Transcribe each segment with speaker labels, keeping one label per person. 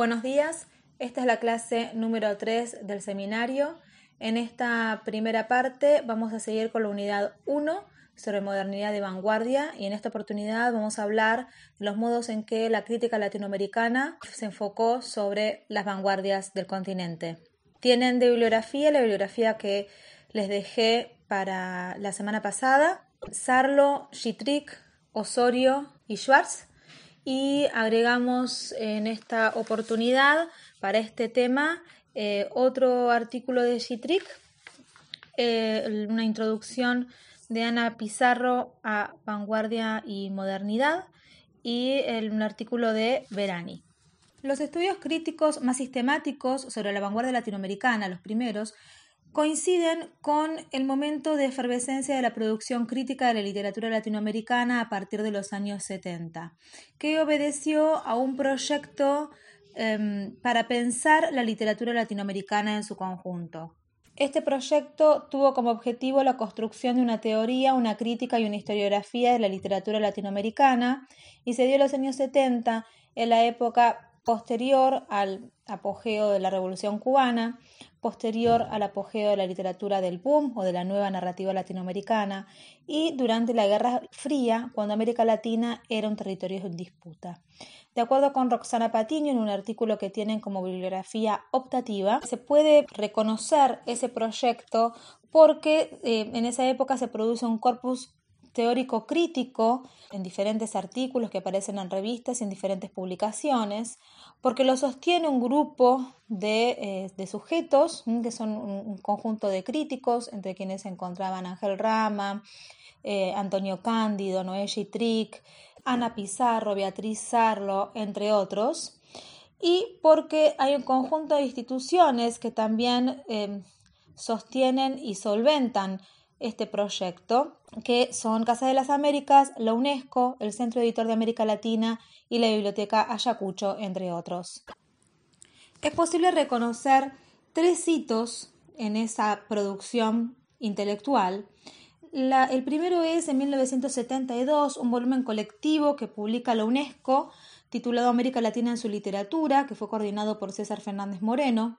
Speaker 1: Buenos días, esta es la clase número 3 del seminario. En esta primera parte vamos a seguir con la unidad 1 sobre modernidad de vanguardia y en esta oportunidad vamos a hablar de los modos en que la crítica latinoamericana se enfocó sobre las vanguardias del continente. Tienen de bibliografía la bibliografía que les dejé para la semana pasada, Sarlo, Schittrick, Osorio y Schwartz y agregamos en esta oportunidad para este tema eh, otro artículo de Schittrick, eh, una introducción de Ana Pizarro a vanguardia y modernidad y un artículo de Verani. Los estudios críticos más sistemáticos sobre la vanguardia latinoamericana, los primeros, coinciden con el momento de efervescencia de la producción crítica de la literatura latinoamericana a partir de los años 70, que obedeció a un proyecto em, para pensar la literatura latinoamericana en su conjunto. Este proyecto tuvo como objetivo la construcción de una teoría, una crítica y una historiografía de la literatura latinoamericana y se dio en los años 70, en la época posterior al apogeo de la Revolución cubana, posterior al apogeo de la literatura del boom o de la nueva narrativa latinoamericana y durante la Guerra Fría, cuando América Latina era un territorio en disputa. De acuerdo con Roxana Patiño, en un artículo que tienen como bibliografía optativa, se puede reconocer ese proyecto porque eh, en esa época se produce un corpus teórico crítico en diferentes artículos que aparecen en revistas y en diferentes publicaciones, porque lo sostiene un grupo de, eh, sujetos, que son un, conjunto de críticos, entre quienes se encontraban Ángel Rama, eh, Antonio Cándido, Noé Trick, Ana Pizarro, Beatriz Sarlo, entre otros, y porque hay un conjunto de instituciones que también eh, sostienen y solventan este proyecto, que son Casa de las Américas, la UNESCO, el Centro Editor de América Latina y la Biblioteca Ayacucho, entre otros. Es posible reconocer tres hitos en esa producción intelectual. el primero es en 1972 un volumen colectivo que publica la UNESCO titulado América Latina en su literatura, que fue coordinado por César Fernández Moreno.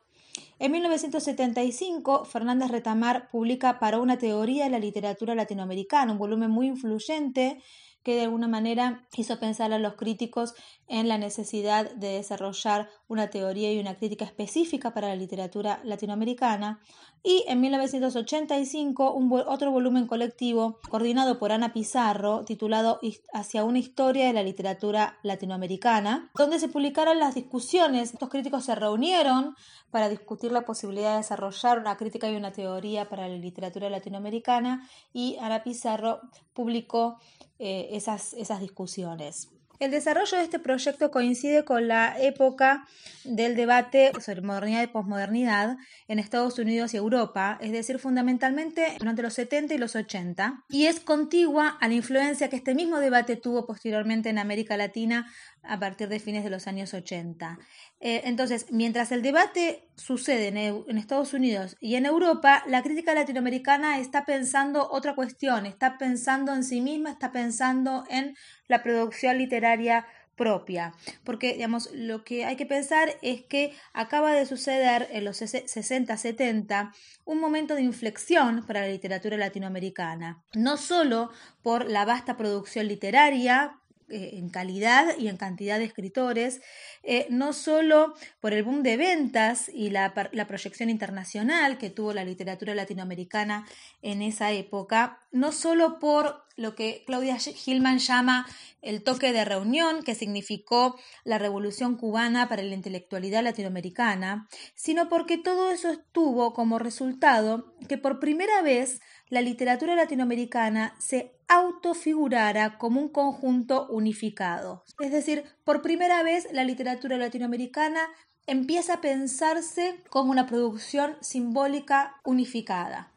Speaker 1: En 1975, Fernández Retamar publica Para una teoría de la literatura latinoamericana, un volumen muy influyente que de alguna manera hizo pensar a los críticos en la necesidad de desarrollar una teoría y una crítica específica para la literatura latinoamericana. Y en 1985 un otro volumen colectivo coordinado por Ana Pizarro titulado Hacia una historia de la literatura latinoamericana, donde se publicaron las discusiones. Estos críticos se reunieron para discutir la posibilidad de desarrollar una crítica y una teoría para la literatura latinoamericana y Ana Pizarro publicó eh, esas, esas discusiones. El desarrollo de este proyecto coincide con la época del debate sobre modernidad y posmodernidad en Estados Unidos y Europa, es decir, fundamentalmente durante los 70 y los 80, y es contigua a la influencia que este mismo debate tuvo posteriormente en América Latina a partir de fines de los años 80. Eh, entonces, mientras el debate sucede en, Estados Unidos y en Europa, la crítica latinoamericana está pensando otra cuestión, está pensando en sí misma, está pensando en la producción literaria propia. Porque, digamos, lo que hay que pensar es que acaba de suceder en los 60-70 un momento de inflexión para la literatura latinoamericana. No solo por la vasta producción literaria, eh, en calidad y en cantidad de escritores, eh, no solo por el boom de ventas y la, la, proyección internacional que tuvo la literatura latinoamericana en esa época, no solo por lo que Claudia Hillman llama el toque de reunión, que significó la revolución cubana para la intelectualidad latinoamericana, sino porque todo eso estuvo como resultado que por primera vez la literatura latinoamericana se autofigurara como un conjunto unificado. Es decir, por primera vez la literatura latinoamericana empieza a pensarse como una producción simbólica unificada.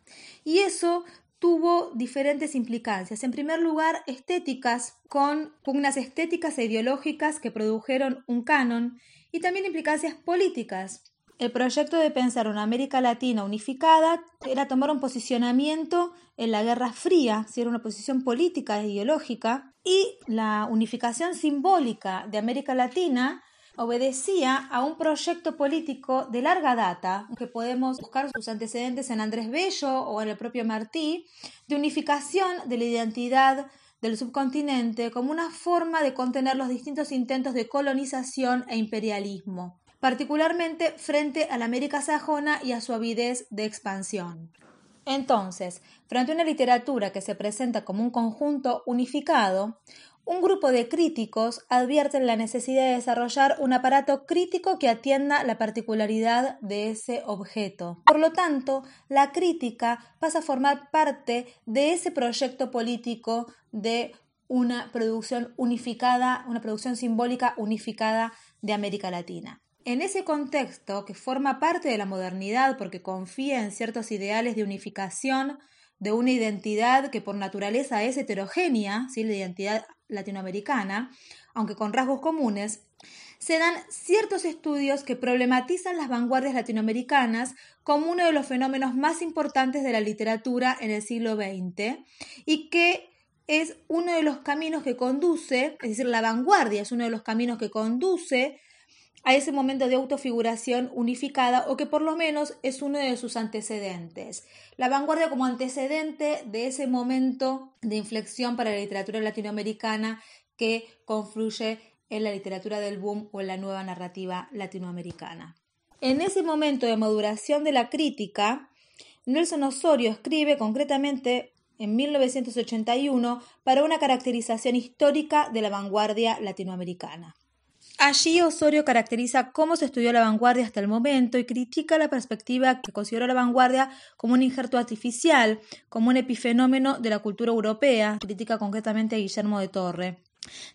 Speaker 1: Y eso tuvo diferentes implicancias. En primer lugar, estéticas, con pugnas estéticas e ideológicas que produjeron un canon, y también implicancias políticas, el proyecto de pensar una América Latina unificada era tomar un posicionamiento en la Guerra Fría, si era una posición política e ideológica, y la unificación simbólica de América Latina obedecía a un proyecto político de larga data, que podemos buscar sus antecedentes en Andrés Bello o en el propio Martí, de unificación de la identidad del subcontinente como una forma de contener los distintos intentos de colonización e imperialismo, particularmente frente a la América sajona y a su avidez de expansión. Entonces, frente a una literatura que se presenta como un conjunto unificado, un grupo de críticos advierten la necesidad de desarrollar un aparato crítico que atienda la particularidad de ese objeto. Por lo tanto, la crítica pasa a formar parte de ese proyecto político de una producción unificada, una producción simbólica unificada de América Latina. En ese contexto, que forma parte de la modernidad porque confía en ciertos ideales de unificación, de una identidad que por naturaleza es heterogénea, ¿sí? la identidad latinoamericana, aunque con rasgos comunes, se dan ciertos estudios que problematizan las vanguardias latinoamericanas como uno de los fenómenos más importantes de la literatura en el siglo XX y que es uno de los caminos que conduce, es decir, la vanguardia es uno de los caminos que conduce a ese momento de autofiguración unificada o que por lo menos es uno de sus antecedentes. La vanguardia como antecedente de ese momento de inflexión para la literatura latinoamericana que confluye en la literatura del boom o en la nueva narrativa latinoamericana. En ese momento de maduración de la crítica, Nelson Osorio escribe concretamente en 1981 para una caracterización histórica de la vanguardia latinoamericana. Allí Osorio caracteriza cómo se estudió la vanguardia hasta el momento y critica la perspectiva que consideró la vanguardia como un injerto artificial, como un epifenómeno de la cultura europea, critica concretamente a Guillermo de Torre.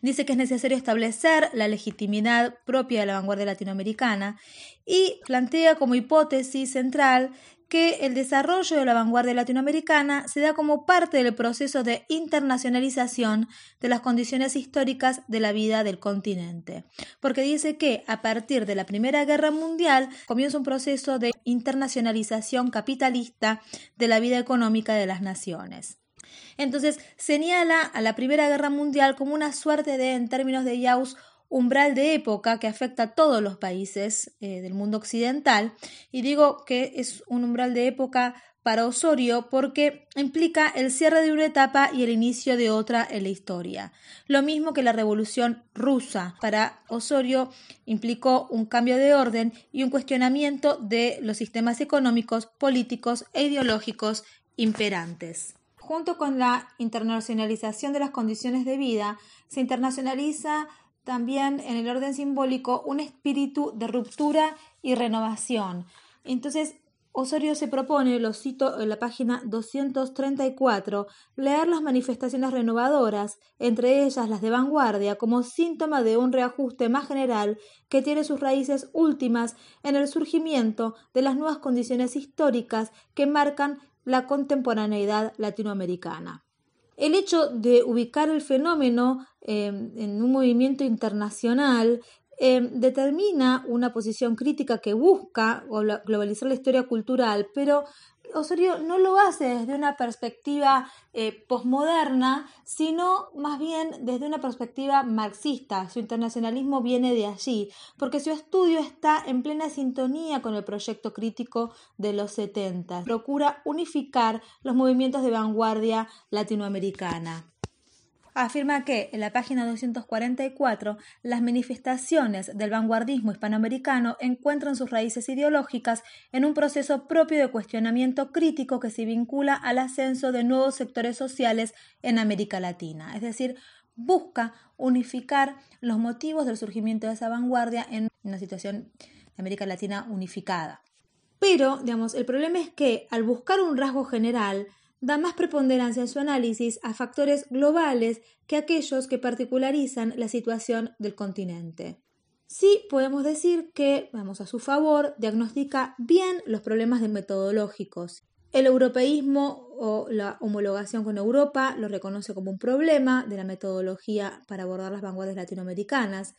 Speaker 1: Dice que es necesario establecer la legitimidad propia de la vanguardia latinoamericana y plantea como hipótesis central que el desarrollo de la vanguardia latinoamericana se da como parte del proceso de internacionalización de las condiciones históricas de la vida del continente, porque dice que a partir de la Primera Guerra Mundial comienza un proceso de internacionalización capitalista de la vida económica de las naciones. Entonces señala a la Primera Guerra Mundial como una suerte de, en términos de Yaus, umbral de época que afecta a todos los países eh, del mundo occidental. Y digo que es un umbral de época para Osorio porque implica el cierre de una etapa y el inicio de otra en la historia. Lo mismo que la Revolución rusa. Para Osorio implicó un cambio de orden y un cuestionamiento de los sistemas económicos, políticos e ideológicos imperantes. Junto con la internacionalización de las condiciones de vida, se internacionaliza también en el orden simbólico un espíritu de ruptura y renovación. Entonces, Osorio se propone, lo cito en la página 234, leer las manifestaciones renovadoras, entre ellas las de vanguardia, como síntoma de un reajuste más general que tiene sus raíces últimas en el surgimiento de las nuevas condiciones históricas que marcan la contemporaneidad latinoamericana. El hecho de ubicar el fenómeno em, en un movimiento internacional em, determina una posición crítica que busca globalizar la historia cultural, pero Osorio no lo hace desde una perspectiva eh, posmoderna, sino más bien desde una perspectiva marxista. Su internacionalismo viene de allí, porque su estudio está en plena sintonía con el proyecto crítico de los 70. Procura unificar los movimientos de vanguardia latinoamericana afirma que en la página 244 las manifestaciones del vanguardismo hispanoamericano encuentran sus raíces ideológicas en un proceso propio de cuestionamiento crítico que se vincula al ascenso de nuevos sectores sociales en América Latina, es decir, busca unificar los motivos del surgimiento de esa vanguardia en una situación de América Latina unificada. Pero, digamos, el problema es que al buscar un rasgo general, da más preponderancia en su análisis a factores globales que aquellos que particularizan la situación del continente. Sí podemos decir que, vamos a su favor, diagnostica bien los problemas metodológicos. El europeísmo o la homologación con Europa lo reconoce como un problema de la metodología para abordar las vanguardias latinoamericanas.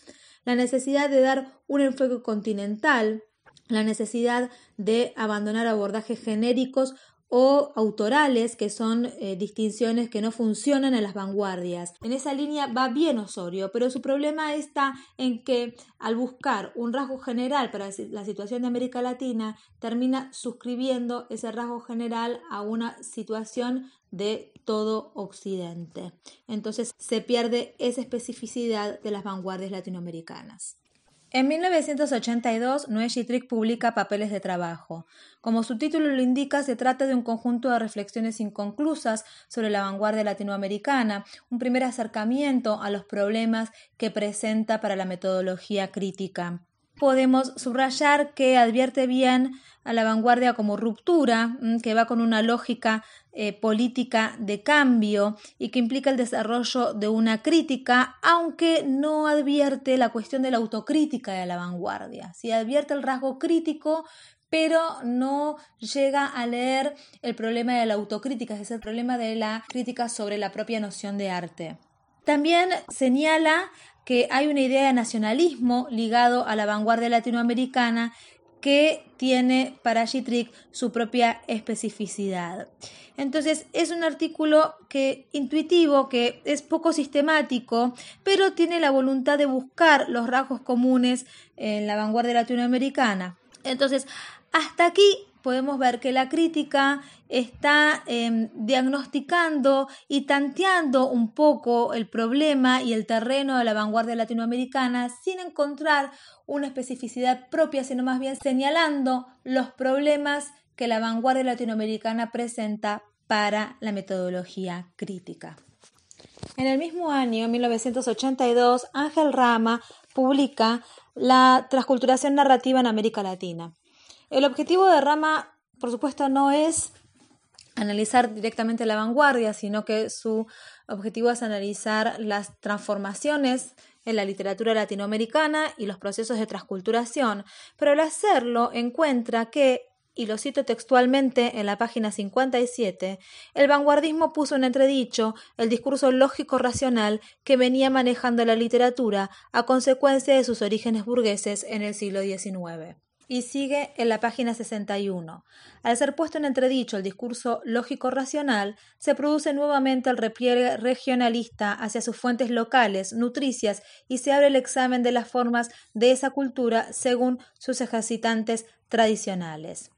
Speaker 1: La necesidad de dar un enfoque continental, la necesidad de abandonar abordajes genéricos o autorales, que son eh, distinciones que no funcionan en las vanguardias. En esa línea va bien Osorio, pero su problema está en que al buscar un rasgo general para la situación de América Latina, termina suscribiendo ese rasgo general a una situación de todo Occidente. Entonces se pierde esa especificidad de las vanguardias latinoamericanas. En 1982, Noé publica Papeles de Trabajo. Como su título lo indica, se trata de un conjunto de reflexiones inconclusas sobre la vanguardia latinoamericana, un primer acercamiento a los problemas que presenta para la metodología crítica podemos subrayar que advierte bien a la vanguardia como ruptura, mm, que va con una lógica eh, política de cambio y que implica el desarrollo de una crítica, aunque no advierte la cuestión de la autocrítica de la vanguardia. Si advierte el rasgo crítico, pero no llega a leer el problema de la autocrítica, es el problema de la crítica sobre la propia noción de arte. También señala que hay una idea de nacionalismo ligado a la vanguardia latinoamericana que tiene para Gitrick su propia especificidad. Entonces es un artículo que intuitivo, que es poco sistemático, pero tiene la voluntad de buscar los rasgos comunes en la vanguardia latinoamericana. Entonces, hasta aquí podemos ver que la crítica está em, diagnosticando y tanteando un poco el problema y el terreno de la vanguardia latinoamericana sin encontrar una especificidad propia, sino más bien señalando los problemas que la vanguardia latinoamericana presenta para la metodología crítica. En el mismo año, 1982, Ángel Rama publica La transculturación narrativa en América Latina. El objetivo de Rama, por supuesto, no es analizar directamente la vanguardia, sino que su objetivo es analizar las transformaciones en la literatura latinoamericana y los procesos de transculturación, pero al hacerlo encuentra que, y lo cito textualmente en la página 57, el vanguardismo puso en entredicho el discurso lógico-racional que venía manejando la literatura a consecuencia de sus orígenes burgueses en el siglo XIX y sigue en la página 61. Al ser puesto en entredicho el discurso lógico-racional, se produce nuevamente el repliegue regionalista hacia sus fuentes locales, nutricias, y se abre el examen de las formas de esa cultura según sus ejercitantes tradicionales.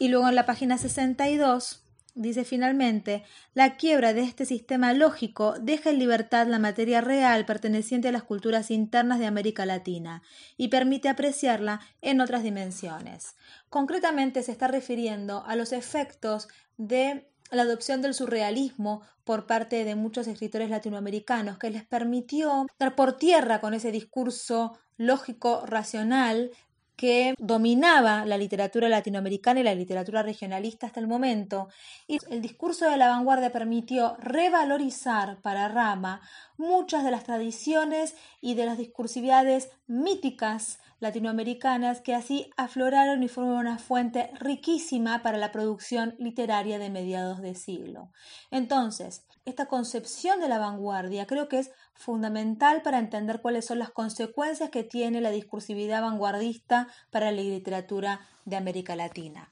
Speaker 1: Y luego en la página 62 Dice finalmente, la quiebra de este sistema lógico deja en libertad la materia real perteneciente a las culturas internas de América Latina y permite apreciarla en otras dimensiones. Concretamente se está refiriendo a los efectos de la adopción del surrealismo por parte de muchos escritores latinoamericanos que les permitió dar por tierra con ese discurso lógico racional que dominaba la literatura latinoamericana y la literatura regionalista hasta el momento, y el discurso de la vanguardia permitió revalorizar para Rama muchas de las tradiciones y de las discursividades míticas latinoamericanas que así afloraron y fueron una fuente riquísima para la producción literaria de mediados de siglo. Entonces, esta concepción de la vanguardia creo que es fundamental para entender cuáles son las consecuencias que tiene la discursividad vanguardista para la literatura de América Latina.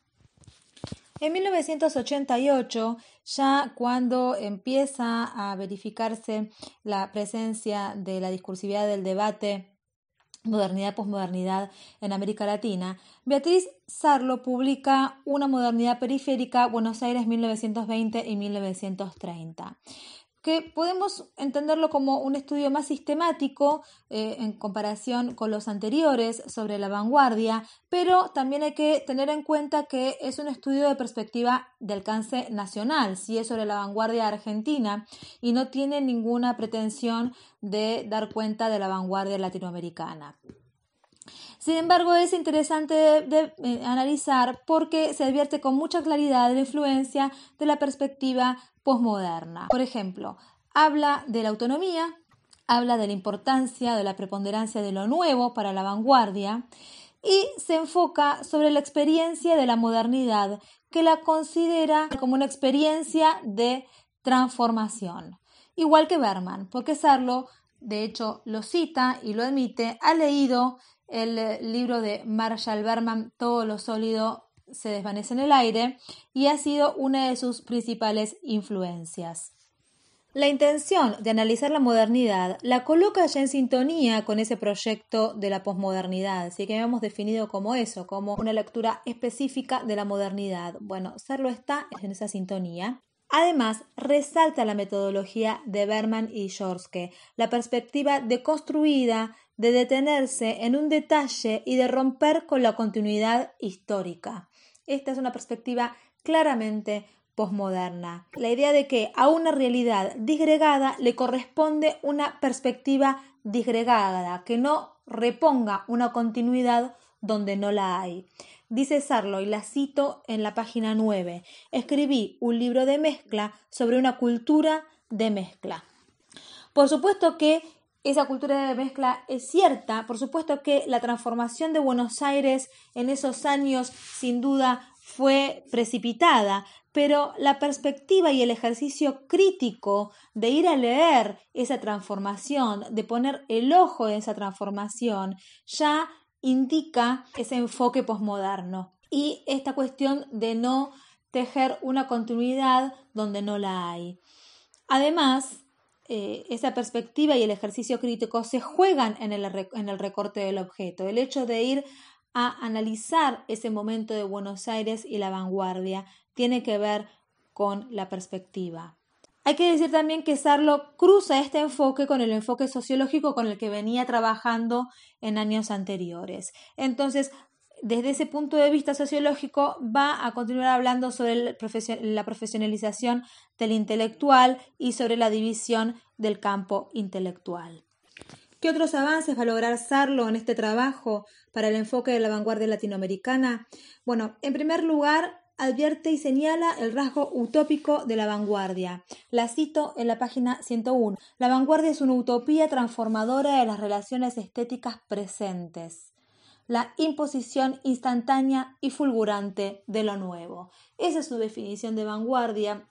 Speaker 1: En 1988, ya cuando empieza a verificarse la presencia de la discursividad del debate modernidad posmodernidad en América Latina, Beatriz Sarlo publica Una modernidad periférica, Buenos Aires 1920 y 1930 que podemos entenderlo como un estudio más sistemático eh, en comparación con los anteriores sobre la vanguardia, pero también hay que tener en cuenta que es un estudio de perspectiva de alcance nacional, si es sobre la vanguardia argentina y no tiene ninguna pretensión de dar cuenta de la vanguardia latinoamericana. Sin embargo, es interesante eh, analizar porque se advierte con mucha claridad la influencia de la perspectiva posmoderna. Por ejemplo, habla de la autonomía, habla de la importancia de la preponderancia de lo nuevo para la vanguardia y se enfoca sobre la experiencia de la modernidad que la considera como una experiencia de transformación. Igual que Berman, porque Sarlo, de hecho, lo cita y lo admite, ha leído el libro de Marshall Berman, Todo lo sólido se desvanece en el aire y ha sido una de sus principales influencias. La intención de analizar la modernidad la coloca ya en sintonía con ese proyecto de la posmodernidad, así que hemos definido como eso, como una lectura específica de la modernidad. Bueno, Serlo está en esa sintonía. Además, resalta la metodología de Berman y Jorske, la perspectiva deconstruida de detenerse en un detalle y de romper con la continuidad histórica. Esta es una perspectiva claramente posmoderna. La idea de que a una realidad disgregada le corresponde una perspectiva disgregada, que no reponga una continuidad donde no la hay. Dice Sarlo, y la cito en la página 9, escribí un libro de mezcla sobre una cultura de mezcla. Por supuesto que esa cultura de mezcla es cierta, por supuesto que la transformación de Buenos Aires en esos años sin duda fue precipitada, pero la perspectiva y el ejercicio crítico de ir a leer esa transformación, de poner el ojo en esa transformación, ya indica ese enfoque posmoderno y esta cuestión de no tejer una continuidad donde no la hay. Además, eh, esa perspectiva y el ejercicio crítico se juegan en el, en el recorte del objeto. El hecho de ir a analizar ese momento de Buenos Aires y la vanguardia tiene que ver con la perspectiva. Hay que decir también que Sarlo cruza este enfoque con el enfoque sociológico con el que venía trabajando en años anteriores. Entonces, desde ese punto de vista sociológico, va a continuar hablando sobre la profesionalización del intelectual y sobre la división del campo intelectual. ¿Qué otros avances va a lograr Sarlo en este trabajo para el enfoque de la vanguardia latinoamericana? Bueno, en primer lugar, advierte y señala el rasgo utópico de la vanguardia. La cito en la página 101. La vanguardia es una utopía transformadora de las relaciones estéticas presentes. La imposición instantánea y fulgurante de lo nuevo. Esa es su definición de vanguardia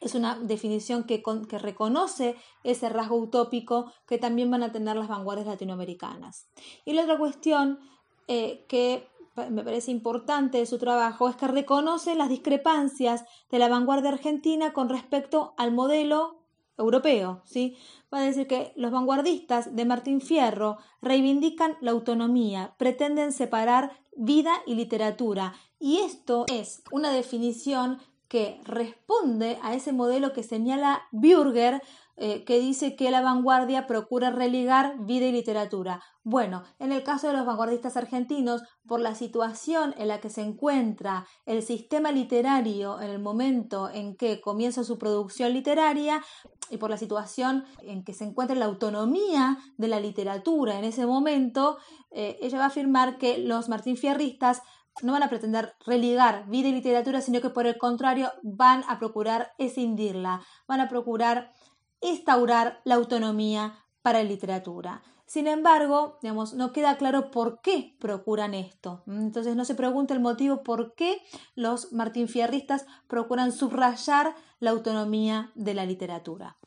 Speaker 1: es una definición que, reconoce ese rasgo utópico que también van a tener las vanguardias latinoamericanas. Y la otra cuestión eh, que me parece importante de su trabajo es que reconoce las discrepancias de la vanguardia argentina con respecto al modelo europeo. ¿sí? Va a decir que los vanguardistas de Martín Fierro reivindican la autonomía, pretenden separar vida y literatura. Y esto es una definición que responde a ese modelo que señala Bürger, eh, que dice que la vanguardia procura religar vida y literatura. Bueno, en el caso de los vanguardistas argentinos, por la situación en la que se encuentra el sistema literario en el momento en que comienza su producción literaria y por la situación en que se encuentra la autonomía de la literatura en ese momento, eh, ella va a afirmar que los martinfierristas no van a pretender religar vida y literatura, sino que por el contrario van a procurar escindirla, van a procurar instaurar la autonomía para la literatura. Sin embargo, digamos, no queda claro por qué procuran esto. Entonces no se pregunta el motivo por qué los martinfierristas procuran subrayar la autonomía de la literatura.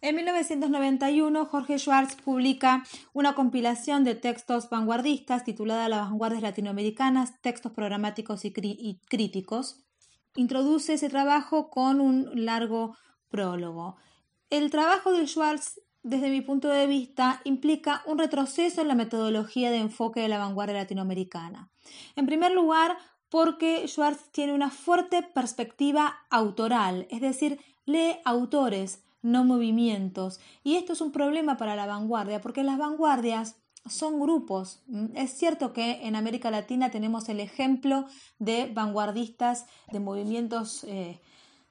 Speaker 1: En 1991, Jorge Schwartz publica una compilación de textos vanguardistas titulada Las vanguardias latinoamericanas, textos programáticos y, críticos. Introduce ese trabajo con un largo prólogo. El trabajo de Schwartz, desde mi punto de vista, implica un retroceso en la metodología de enfoque de la vanguardia latinoamericana. En primer lugar, porque Schwartz tiene una fuerte perspectiva autoral, es decir, lee autores, no movimientos. Y esto es un problema para la vanguardia, porque las vanguardias son grupos. Es cierto que en América Latina tenemos el ejemplo de vanguardistas de movimientos eh,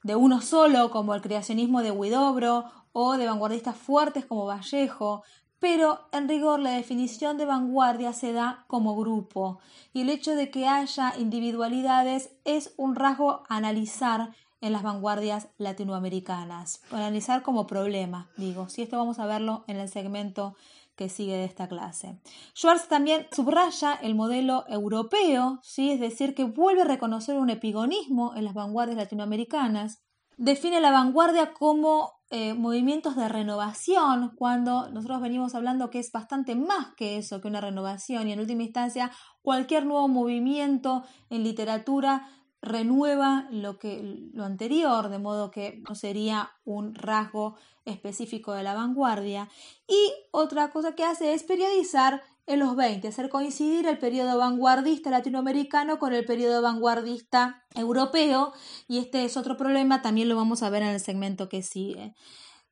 Speaker 1: de uno solo, como el creacionismo de Huidobro, o de vanguardistas fuertes como Vallejo, pero en rigor la definición de vanguardia se da como grupo, y el hecho de que haya individualidades es un rasgo a analizar en las vanguardias latinoamericanas. Analizar como problema, digo, si esto vamos a verlo en el segmento que sigue de esta clase. Schwartz también subraya el modelo europeo, ¿sí? es decir, que vuelve a reconocer un epigonismo en las vanguardias latinoamericanas define la vanguardia como eh, movimientos de renovación, cuando nosotros venimos hablando que es bastante más que eso, que una renovación, y en última instancia cualquier nuevo movimiento en literatura renueva lo, que, lo anterior, de modo que no sería un rasgo específico de la vanguardia. Y otra cosa que hace es periodizar en los 20, hacer coincidir el periodo vanguardista latinoamericano con el periodo vanguardista europeo, y este es otro problema, también lo vamos a ver en el segmento que sigue.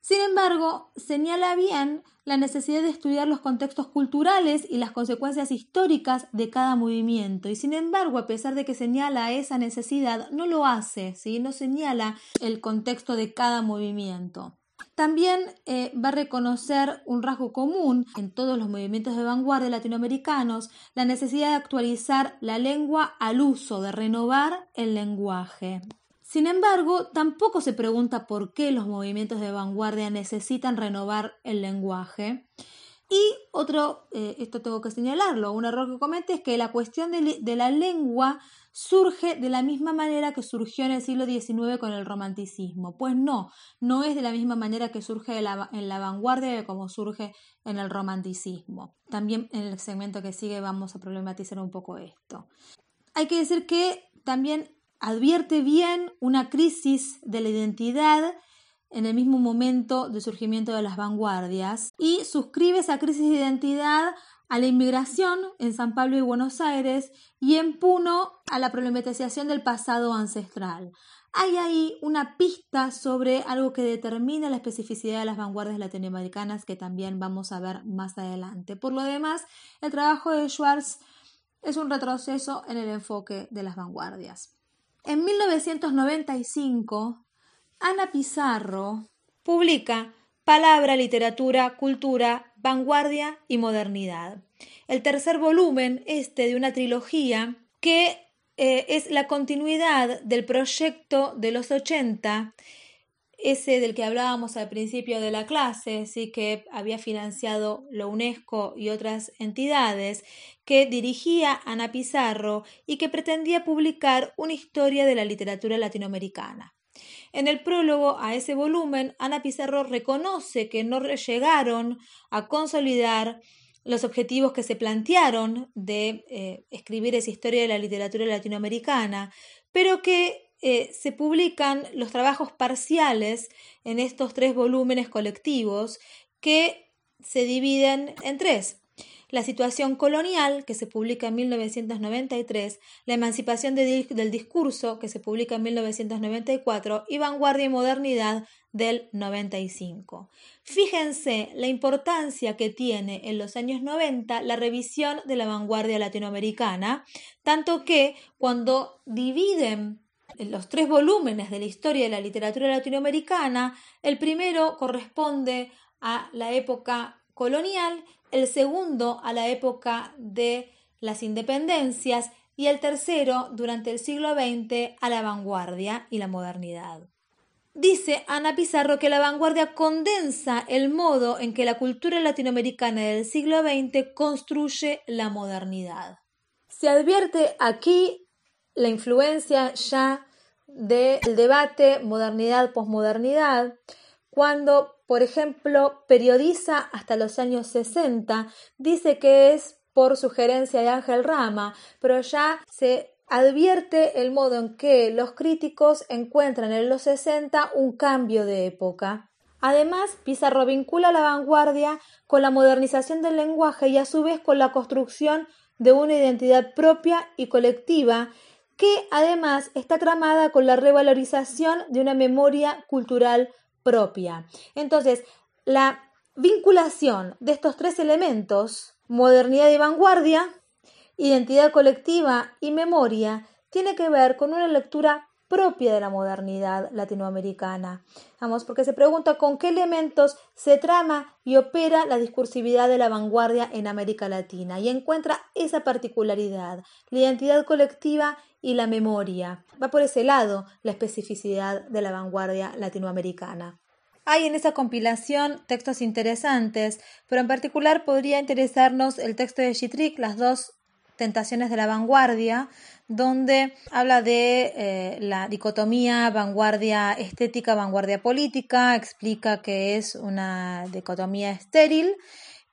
Speaker 1: Sin embargo, señala bien la necesidad de estudiar los contextos culturales y las consecuencias históricas de cada movimiento. Y sin embargo, a pesar de que señala esa necesidad, no lo hace, ¿sí? no señala el contexto de cada movimiento. También eh, va a reconocer un rasgo común en todos los movimientos de vanguardia latinoamericanos, la necesidad de actualizar la lengua al uso, de renovar el lenguaje. Sin embargo, tampoco se pregunta por qué los movimientos de vanguardia necesitan renovar el lenguaje. Y otro, eh, esto tengo que señalarlo, un error que comete es que la cuestión de, la lengua surge de la misma manera que surgió en el siglo XIX con el romanticismo. Pues no, no es de la misma manera que surge en la, en la vanguardia como surge en el romanticismo. También en el segmento que sigue vamos a problematizar un poco esto. Hay que decir que también advierte bien una crisis de la identidad en el mismo momento del surgimiento de las vanguardias y suscribe esa crisis de identidad a la inmigración en San Pablo y Buenos Aires y en Puno a la problematización del pasado ancestral. Hay ahí una pista sobre algo que determina la especificidad de las vanguardias latinoamericanas que también vamos a ver más adelante. Por lo demás, el trabajo de Schwartz es un retroceso en el enfoque de las vanguardias. En 1995, Ana Pizarro publica Palabra, Literatura, Cultura, Vanguardia y Modernidad. El tercer volumen, este de una trilogía que eh, es la continuidad del proyecto de los 80 ese del que hablábamos al principio de la clase, sí que había financiado la UNESCO y otras entidades, que dirigía Ana Pizarro y que pretendía publicar una historia de la literatura latinoamericana. En el prólogo a ese volumen, Ana Pizarro reconoce que no llegaron a consolidar los objetivos que se plantearon de eh, escribir esa historia de la literatura latinoamericana, pero que eh, se publican los trabajos parciales en estos tres volúmenes colectivos que se dividen en tres. La situación colonial, que se publica en 1993, la emancipación del discurso, que se publica en 1994, y vanguardia y modernidad del 95. Fíjense la importancia que tiene en los años 90 la revisión de la vanguardia latinoamericana, tanto que cuando dividen los tres volúmenes de la historia de la literatura latinoamericana. El primero corresponde a la época colonial, el segundo a la época de las independencias y el tercero durante el siglo XX a la vanguardia y la modernidad. Dice Ana Pizarro que la vanguardia condensa el modo en que la cultura latinoamericana del siglo XX construye la modernidad. Se advierte aquí la influencia ya del debate modernidad-posmodernidad, cuando, por ejemplo, periodiza hasta los años 60, dice que es por sugerencia de Ángel Rama, pero ya se advierte el modo en que los críticos encuentran en los 60 un cambio de época. Además, Pizarro vincula la vanguardia con la modernización del lenguaje y a su vez con la construcción de una identidad propia y colectiva que además está tramada con la revalorización de una memoria cultural propia. Entonces, la vinculación de estos tres elementos, modernidad y vanguardia, identidad colectiva y memoria, tiene que ver con una lectura propia de la modernidad latinoamericana. Vamos, porque se pregunta con qué elementos se trama y opera la discursividad de la vanguardia en América Latina y encuentra esa particularidad, la identidad colectiva y la memoria. Va por ese lado la especificidad de la vanguardia latinoamericana. Hay en esa compilación textos interesantes, pero en particular podría interesarnos el texto de Chitrick, las dos Tentaciones de la Vanguardia, donde habla de eh, la dicotomía vanguardia estética, vanguardia política, explica que es una dicotomía estéril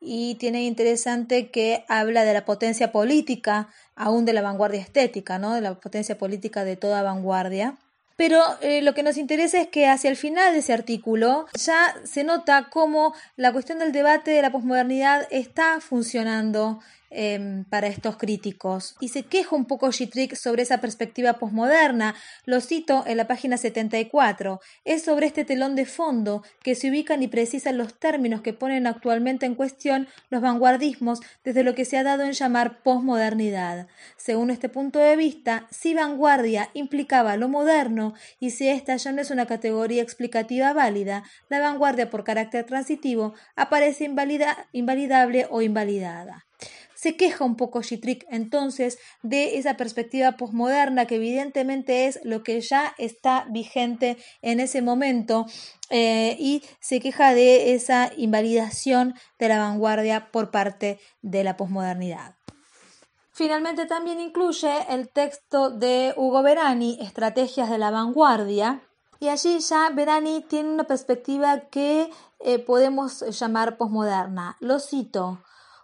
Speaker 1: y tiene interesante que habla de la potencia política, aún de la vanguardia estética, ¿no? de la potencia política de toda vanguardia. Pero eh, lo que nos interesa es que hacia el final de ese artículo ya se nota cómo la cuestión del debate de la posmodernidad está funcionando Em, para estos críticos. Y se queja un poco Gitrick sobre esa perspectiva posmoderna. Lo cito en la página 74. Es sobre este telón de fondo que se ubican y precisan los términos que ponen actualmente en cuestión los vanguardismos desde lo que se ha dado en llamar posmodernidad. Según este punto de vista, si vanguardia implicaba lo moderno y si esta ya no es una categoría explicativa válida, la vanguardia por carácter transitivo aparece invalidable o invalidada. Se queja un poco Chitrick entonces de esa perspectiva posmoderna que evidentemente es lo que ya está vigente en ese momento eh, y se queja de esa invalidación de la vanguardia por parte de la posmodernidad. Finalmente también incluye el texto de Hugo Verani, Estrategias de la Vanguardia, y allí ya Verani tiene una perspectiva que eh, podemos llamar posmoderna. Lo cito.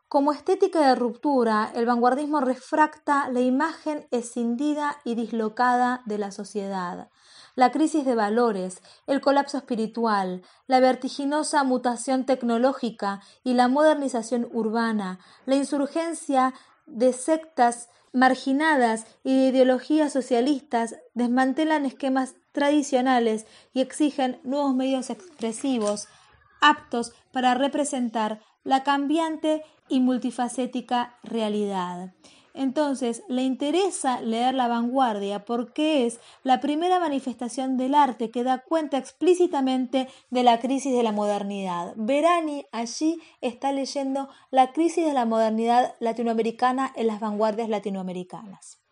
Speaker 1: Como estética de ruptura, el vanguardismo refracta la imagen escindida y dislocada de la sociedad, la crisis de valores, el colapso espiritual, la vertiginosa mutación tecnológica y la modernización urbana, la insurgencia de sectas marginadas y de ideologías socialistas desmantelan esquemas tradicionales y exigen nuevos medios expresivos aptos para representar la cambiante y multifacética realidad. Entonces, le interesa leer La vanguardia porque es la primera manifestación del arte que da cuenta explícitamente de la crisis de la modernidad. Verani allí está leyendo la crisis de la modernidad latinoamericana en las vanguardias latinoamericanas.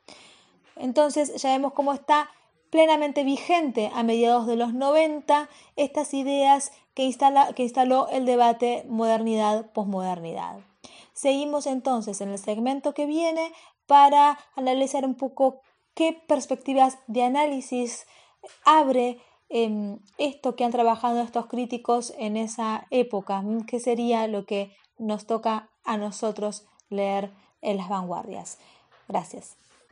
Speaker 1: Entonces, ya vemos cómo está plenamente vigente a mediados de los 90 estas ideas que, instala, que instaló el debate modernidad-posmodernidad. Seguimos entonces en el segmento que viene para analizar un poco qué perspectivas de análisis abre em, esto que han trabajado estos críticos en esa época, qué sería lo que nos toca a nosotros leer en las vanguardias. Gracias.